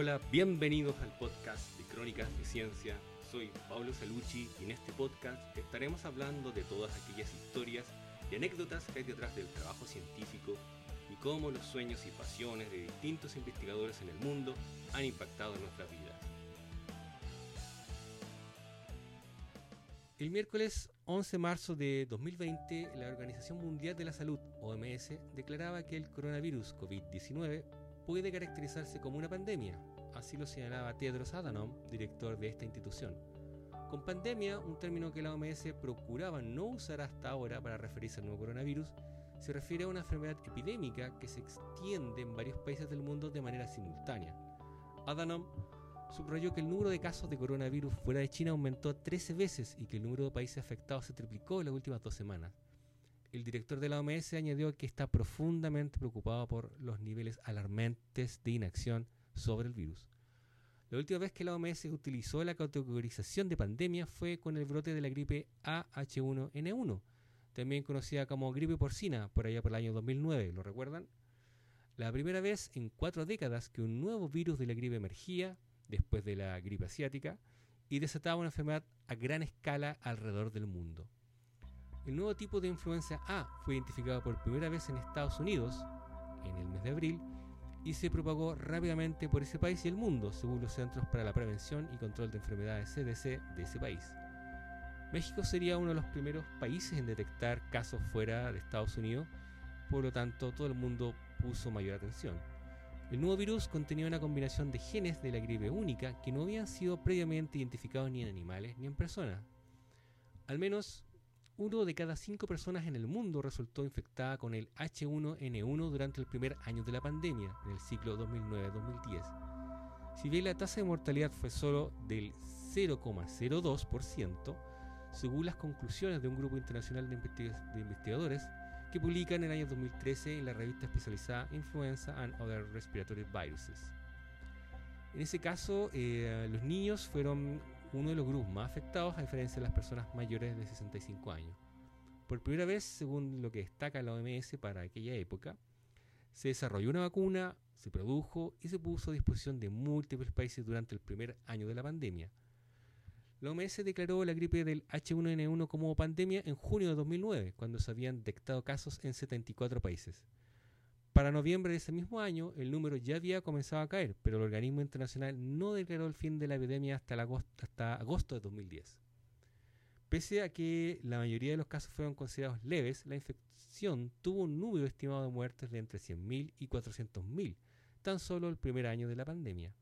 Hola, bienvenidos al podcast de Crónicas de Ciencia. Soy Pablo Salucci y en este podcast estaremos hablando de todas aquellas historias y anécdotas que hay detrás del trabajo científico y cómo los sueños y pasiones de distintos investigadores en el mundo han impactado en nuestras vidas. El miércoles 11 de marzo de 2020, la Organización Mundial de la Salud, OMS, declaraba que el coronavirus COVID-19 puede caracterizarse como una pandemia. Así lo señalaba Tedros Adhanom, director de esta institución. Con pandemia, un término que la OMS procuraba no usar hasta ahora para referirse al nuevo coronavirus, se refiere a una enfermedad epidémica que se extiende en varios países del mundo de manera simultánea. Adhanom subrayó que el número de casos de coronavirus fuera de China aumentó 13 veces y que el número de países afectados se triplicó en las últimas dos semanas. El director de la OMS añadió que está profundamente preocupado por los niveles alarmantes de inacción sobre el virus. La última vez que la OMS utilizó la categorización de pandemia fue con el brote de la gripe AH1N1, también conocida como gripe porcina, por allá por el año 2009, ¿lo recuerdan? La primera vez en cuatro décadas que un nuevo virus de la gripe emergía después de la gripe asiática y desataba una enfermedad a gran escala alrededor del mundo. El nuevo tipo de influenza A fue identificado por primera vez en Estados Unidos en el mes de abril y se propagó rápidamente por ese país y el mundo, según los Centros para la Prevención y Control de Enfermedades CDC de ese país. México sería uno de los primeros países en detectar casos fuera de Estados Unidos, por lo tanto todo el mundo puso mayor atención. El nuevo virus contenía una combinación de genes de la gripe única que no habían sido previamente identificados ni en animales ni en personas. Al menos uno de cada cinco personas en el mundo resultó infectada con el H1N1 durante el primer año de la pandemia, en el ciclo 2009-2010. Si bien la tasa de mortalidad fue solo del 0,02%, según las conclusiones de un grupo internacional de, investigadores, que publica en el año 2013 en la revista especializada Influenza and Other Respiratory Viruses. En ese caso, eh, los niños fueron uno de los grupos más afectados a diferencia de las personas mayores de 65 años. Por primera vez, según lo que destaca la OMS para aquella época, se desarrolló una vacuna, se produjo y se puso a disposición de múltiples países durante el primer año de la pandemia. La OMS declaró la gripe del H1N1 como pandemia en junio de 2009, cuando se habían detectado casos en 74 países. Para noviembre de ese mismo año, el número ya había comenzado a caer, pero el organismo internacional no declaró el fin de la epidemia hasta, agosto, agosto de 2010. Pese a que la mayoría de los casos fueron considerados leves, la infección tuvo un número estimado de muertes de entre 100.000 y 400.000, tan solo el primer año de la pandemia.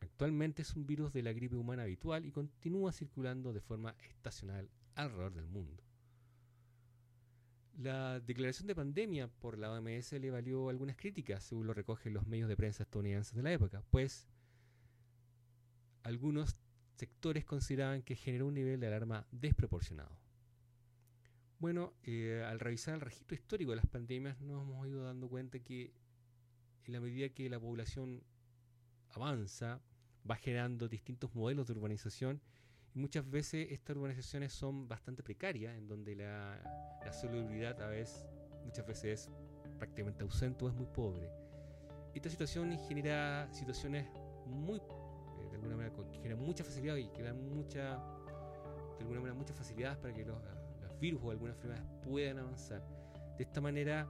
Actualmente es un virus de la gripe humana habitual y continúa circulando de forma estacional alrededor del mundo. La declaración de pandemia por la OMS le valió algunas críticas, según lo recogen los medios de prensa estadounidenses de la época, pues algunos sectores consideraban que generó un nivel de alarma desproporcionado. Bueno, eh, al revisar el registro histórico de las pandemias nos hemos ido dando cuenta que en la medida que la población avanza, va generando distintos modelos de urbanización muchas veces estas urbanizaciones son bastante precarias, en donde la, la salubridad a veces, muchas veces es prácticamente ausente o es muy pobre. Esta situación genera situaciones muy, eh, de alguna manera, que generan mucha facilidad y que dan de alguna manera, muchas facilidades para que los, los virus o algunas enfermedades puedan avanzar. De esta manera,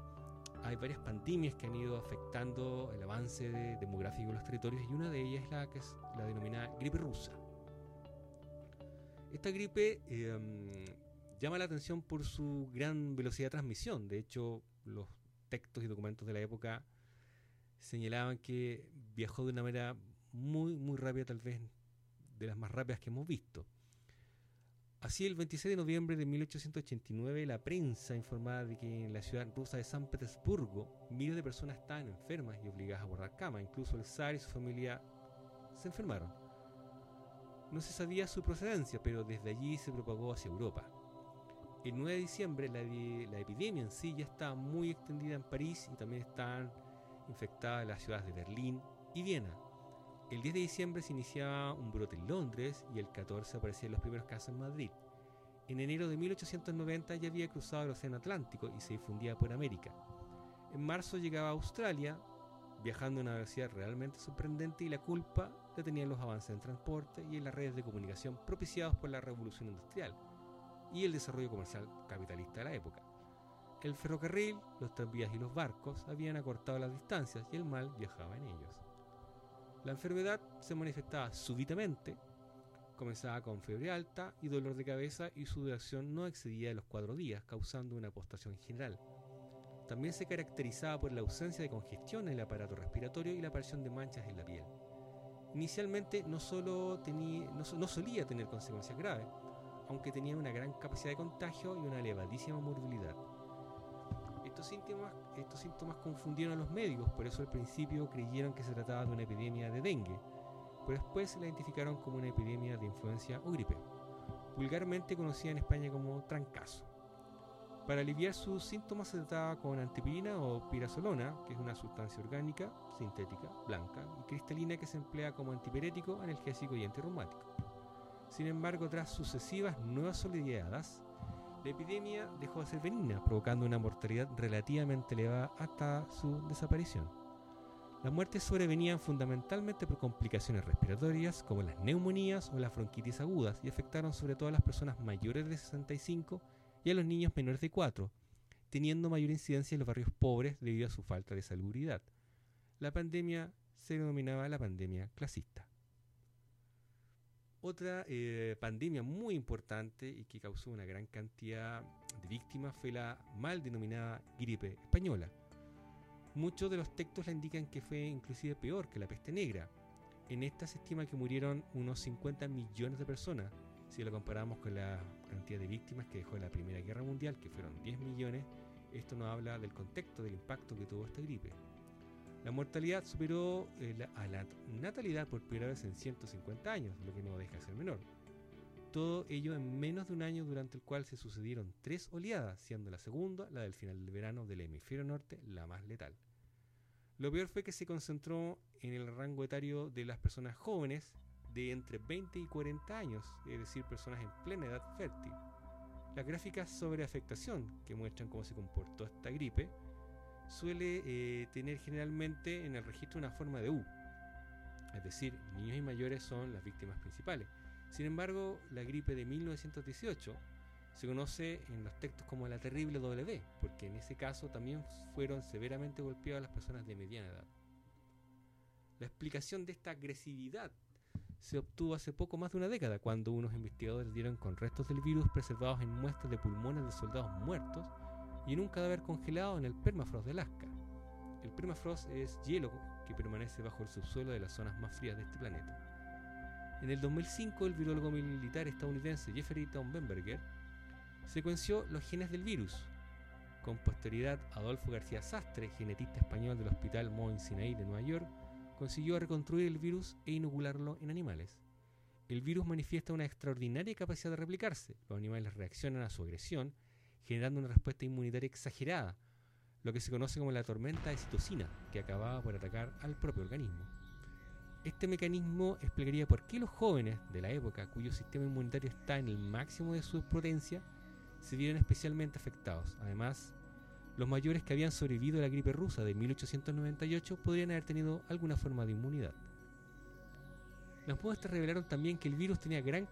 hay varias pandemias que han ido afectando el avance demográfico de los territorios y una de ellas es la que es la denominada gripe rusa. Esta gripe em, llama la atención por su gran velocidad de transmisión. De hecho, los textos y documentos de la época señalaban que viajó de una manera muy, muy rápida, tal vez de las más rápidas que hemos visto. Así, el 26 de noviembre de 1889, la prensa informaba de que en la ciudad rusa de San Petersburgo miles de personas estaban enfermas y obligadas a guardar cama. Incluso el zar y su familia se enfermaron. No se sabía su procedencia, pero desde allí se propagó hacia Europa. El 9 de diciembre la, epidemia en sí ya estaba muy extendida en París y también estaban infectadas las ciudades de Berlín y Viena. El 10 de diciembre se iniciaba un brote en Londres y el 14 aparecían los primeros casos en Madrid. En enero de 1890 ya había cruzado el Océano Atlántico y se difundía por América. En marzo llegaba a Australia, viajando a una velocidad realmente sorprendente y la culpa la tenían los avances en transporte y en las redes de comunicación propiciados por la revolución industrial y el desarrollo comercial capitalista de la época. El ferrocarril, los tranvías y los barcos habían acortado las distancias y el mal viajaba en ellos. La enfermedad se manifestaba súbitamente, comenzaba con fiebre alta y dolor de cabeza y su duración no excedía de los cuatro días, causando una apostación general. También se caracterizaba por la ausencia de congestión en el aparato respiratorio y la aparición de manchas en la piel. Inicialmente no, solo tenía, no solía tener consecuencias graves, aunque tenía una gran capacidad de contagio y una elevadísima morbilidad. Estos síntomas, estos síntomas confundieron a los médicos, por eso al principio creyeron que se trataba de una epidemia de dengue, pero después la identificaron como una epidemia de influencia o gripe, vulgarmente conocida en España como trancazo. Para aliviar sus síntomas se trataba con antipirina o pirazolona, que es una sustancia orgánica, sintética, blanca y cristalina que se emplea como antipirético, analgésico y antirreumático. Sin embargo, tras sucesivas nuevas oleadas, la epidemia dejó de ser benigna, provocando una mortalidad relativamente elevada hasta su desaparición. Las muertes sobrevenían fundamentalmente por complicaciones respiratorias como las neumonías o las bronquitis agudas y afectaron sobre todo a las personas mayores de 65 y a los niños menores de 4, teniendo mayor incidencia en los barrios pobres debido a su falta de salubridad. La pandemia se denominaba la pandemia clasista. Otra eh, pandemia muy importante y que causó una gran cantidad de víctimas fue la mal denominada gripe española. Muchos de los textos la indican que fue inclusive peor que la peste negra. En esta se estima que murieron unos 50 millones de personas. Si lo comparamos con la cantidad de víctimas que dejó la Primera Guerra Mundial, que fueron 10 millones, esto nos habla del contexto, del impacto que tuvo esta gripe. La mortalidad superó eh, a la natalidad por primera vez en 150 años, lo que no deja de ser menor. Todo ello en menos de un año durante el cual se sucedieron tres oleadas, siendo la segunda, la del final del verano del hemisferio norte, la más letal. Lo peor fue que se concentró en el rango etario de las personas jóvenes de entre 20 y 40 años, es decir, personas en plena edad fértil. Las gráficas sobre afectación, que muestran cómo se comportó esta gripe, suele eh, tener generalmente en el registro una forma de U. Es decir, niños y mayores son las víctimas principales. Sin embargo, la gripe de 1918 se conoce en los textos como la terrible W, porque en ese caso también fueron severamente golpeadas las personas de mediana edad. La explicación de esta agresividad se obtuvo hace poco más de una década, cuando unos investigadores dieron con restos del virus preservados en muestras de pulmones de soldados muertos y en un cadáver congelado en el permafrost de Alaska. El permafrost es hielo que permanece bajo el subsuelo de las zonas más frías de este planeta. En el 2005, el virólogo militar estadounidense Jeffrey Bamberger secuenció los genes del virus. Con posterioridad, Adolfo García Sastre, genetista español del Hospital Mount Sinai de Nueva York, consiguió reconstruir el virus e inocularlo en animales. El virus manifiesta una extraordinaria capacidad de replicarse. Los animales reaccionan a su agresión generando una respuesta inmunitaria exagerada, lo que se conoce como la tormenta de citocina, que acababa por atacar al propio organismo. Este mecanismo explicaría por qué los jóvenes de la época, cuyo sistema inmunitario está en el máximo de su potencia, se vieron especialmente afectados. Además, los mayores que habían sobrevivido a la gripe rusa de 1898 podrían haber tenido alguna forma de inmunidad. Las muestras revelaron también que el virus tenía gran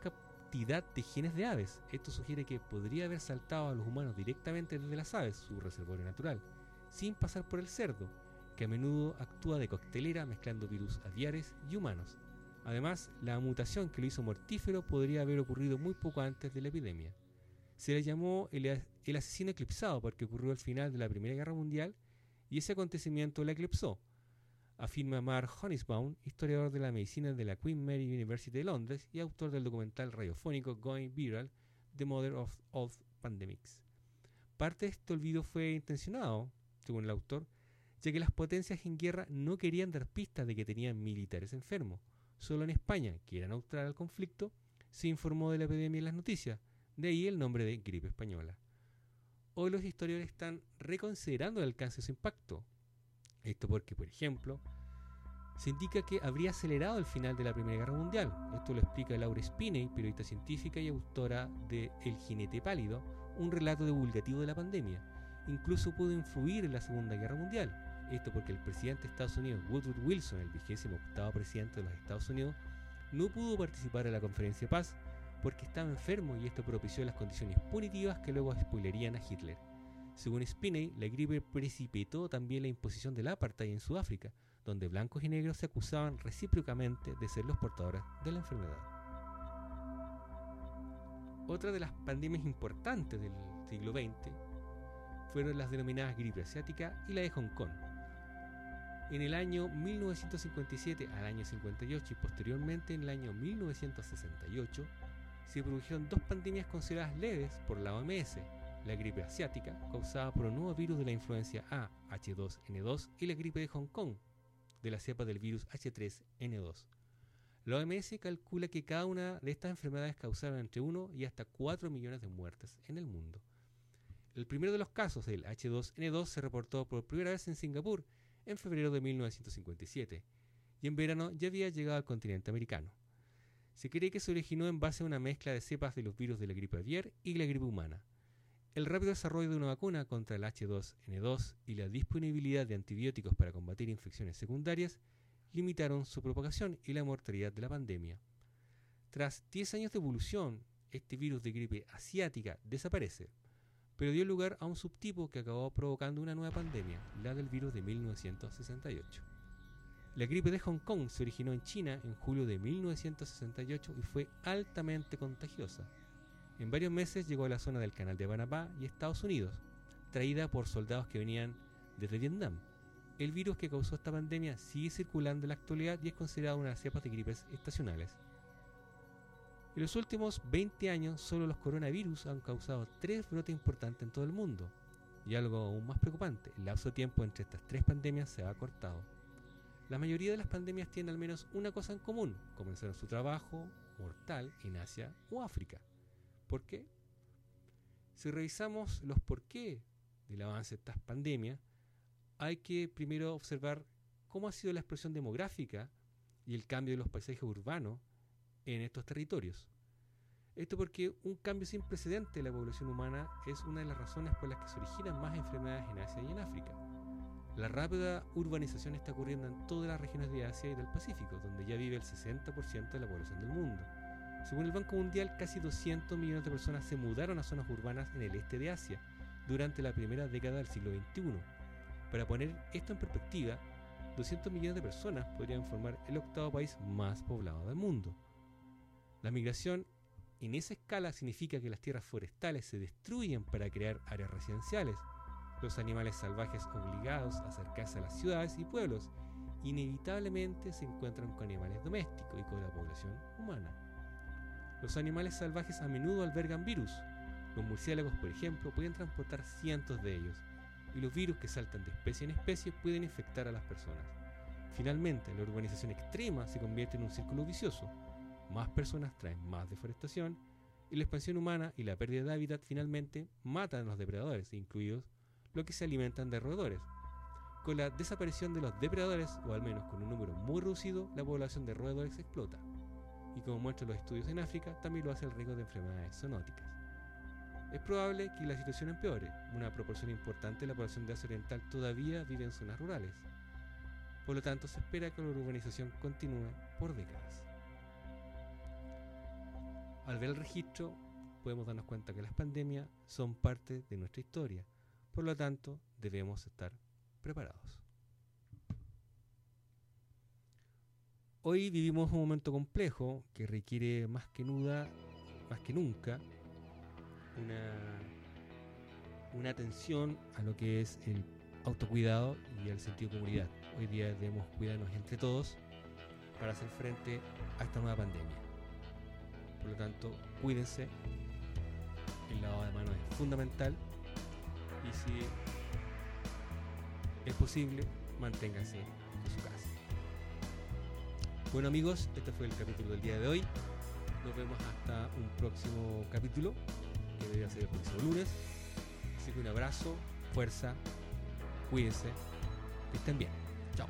de genes de aves. Esto sugiere que podría haber saltado a los humanos directamente desde las aves, su reservorio natural, sin pasar por el cerdo, que a menudo actúa de coctelera mezclando virus aviares y humanos. Además, la mutación que lo hizo mortífero podría haber ocurrido muy poco antes de la epidemia. Se le llamó el, el asesino eclipsado porque ocurrió al final de la Primera Guerra Mundial y ese acontecimiento la eclipsó, afirma Mark Honisbaum, historiador de la medicina de la Queen Mary University de Londres y autor del documental radiofónico Going Viral, The Mother of All Pandemics. Parte de este olvido fue intencionado, según el autor, ya que las potencias en guerra no querían dar pistas de que tenían militares enfermos. Solo en España, que era neutral al conflicto, se informó de la epidemia en las noticias, de ahí el nombre de gripe española. Hoy los historiadores están reconsiderando el alcance de su impacto, esto porque, por ejemplo, se indica que habría acelerado el final de la Primera Guerra Mundial. Esto lo explica Laura Spinney, periodista científica y autora de El jinete pálido, un relato divulgativo de la pandemia. Incluso pudo influir en la Segunda Guerra Mundial. Esto porque el presidente de Estados Unidos, Woodrow Wilson, el vigésimo octavo presidente de los Estados Unidos, no pudo participar en la conferencia de paz porque estaba enfermo y esto propició las condiciones punitivas que luego spoilerían a Hitler. Según Spinney, la gripe precipitó también la imposición del apartheid en Sudáfrica, donde blancos y negros se acusaban recíprocamente de ser los portadores de la enfermedad. Otra de las pandemias importantes del siglo XX fueron las denominadas gripe asiática y la de Hong Kong. En el año 1957 al año 58 y posteriormente en el año 1968 se produjeron dos pandemias consideradas leves por la OMS, la gripe asiática, causada por un nuevo virus de la influencia A, H2N2, y la gripe de Hong Kong, de la cepa del virus H3N2. La OMS calcula que cada una de estas enfermedades causaron entre 1 y hasta 4 millones de muertes en el mundo. El primero de los casos del H2N2 se reportó por primera vez en Singapur en febrero de 1957 y en verano ya había llegado al continente americano. Se cree que se originó en base a una mezcla de cepas de los virus de la gripe aviar y la gripe humana. El rápido desarrollo de una vacuna contra el H2N2 y la disponibilidad de antibióticos para combatir infecciones secundarias limitaron su propagación y la mortalidad de la pandemia. Tras 10 años de evolución, este virus de gripe asiática desaparece, pero dio lugar a un subtipo que acabó provocando una nueva pandemia, la del virus de 1968. La gripe de Hong Kong se originó en China en julio de 1968 y fue altamente contagiosa. En varios meses llegó a la zona del canal de Panamá y Estados Unidos, traída por soldados que venían desde Vietnam. El virus que causó esta pandemia sigue circulando en la actualidad y es considerado una de las cepas de gripes estacionales. En los últimos 20 años, solo los coronavirus han causado tres brotes importantes en todo el mundo. Y algo aún más preocupante, el lapso de tiempo entre estas tres pandemias se ha acortado. La mayoría de las pandemias tienen al menos una cosa en común, comenzaron su trabajo mortal en Asia o África. ¿Por qué? Si revisamos los por qué del avance de estas pandemias, hay que primero observar cómo ha sido la explosión demográfica y el cambio de los paisajes urbanos en estos territorios. Esto porque un cambio sin precedente de la población humana es una de las razones por las que se originan más enfermedades en Asia y en África. La rápida urbanización está ocurriendo en todas las regiones de Asia y del Pacífico, donde ya vive el 60% de la población del mundo. Según el Banco Mundial, casi 200 millones de personas se mudaron a zonas urbanas en el este de Asia durante la primera década del siglo XXI. Para poner esto en perspectiva, 200 millones de personas podrían formar el octavo país más poblado del mundo. La migración en esa escala significa que las tierras forestales se destruyen para crear áreas residenciales. Los animales salvajes obligados a acercarse a las ciudades y pueblos inevitablemente se encuentran con animales domésticos y con la población humana. Los animales salvajes a menudo albergan virus. Los murciélagos, por ejemplo, pueden transportar cientos de ellos, y los virus que saltan de especie en especie pueden infectar a las personas. Finalmente, la urbanización extrema se convierte en un círculo vicioso más personas traen más deforestación y la expansión humana y la pérdida de hábitat finalmente matan a los depredadores, incluidos los que se alimentan de roedores. Con la desaparición de los depredadores, o al menos con un número muy reducido, la población de roedores explota. Y como muestran los estudios en África, también lo hace el riesgo de enfermedades zoonóticas. Es probable que la situación empeore. Una proporción importante de la población de Asia Oriental todavía vive en zonas rurales. Por lo tanto, se espera que la urbanización continúe por décadas. Al ver el registro, podemos darnos cuenta que las pandemias son parte de nuestra historia. Por lo tanto, debemos estar preparados. Hoy vivimos un momento complejo que requiere más que, nuda, más que nunca una, atención a lo que es el autocuidado y el sentido de comunidad. Hoy día debemos cuidarnos entre todos para hacer frente a esta nueva pandemia. Por lo tanto, cuídense. El lavado de manos es fundamental. Y si es posible, manténganse en su casa. Bueno amigos, este fue el capítulo del día de hoy. Nos vemos hasta un próximo capítulo, que debería ser el próximo lunes. Así que un abrazo, fuerza, cuídense, que estén bien. Chao.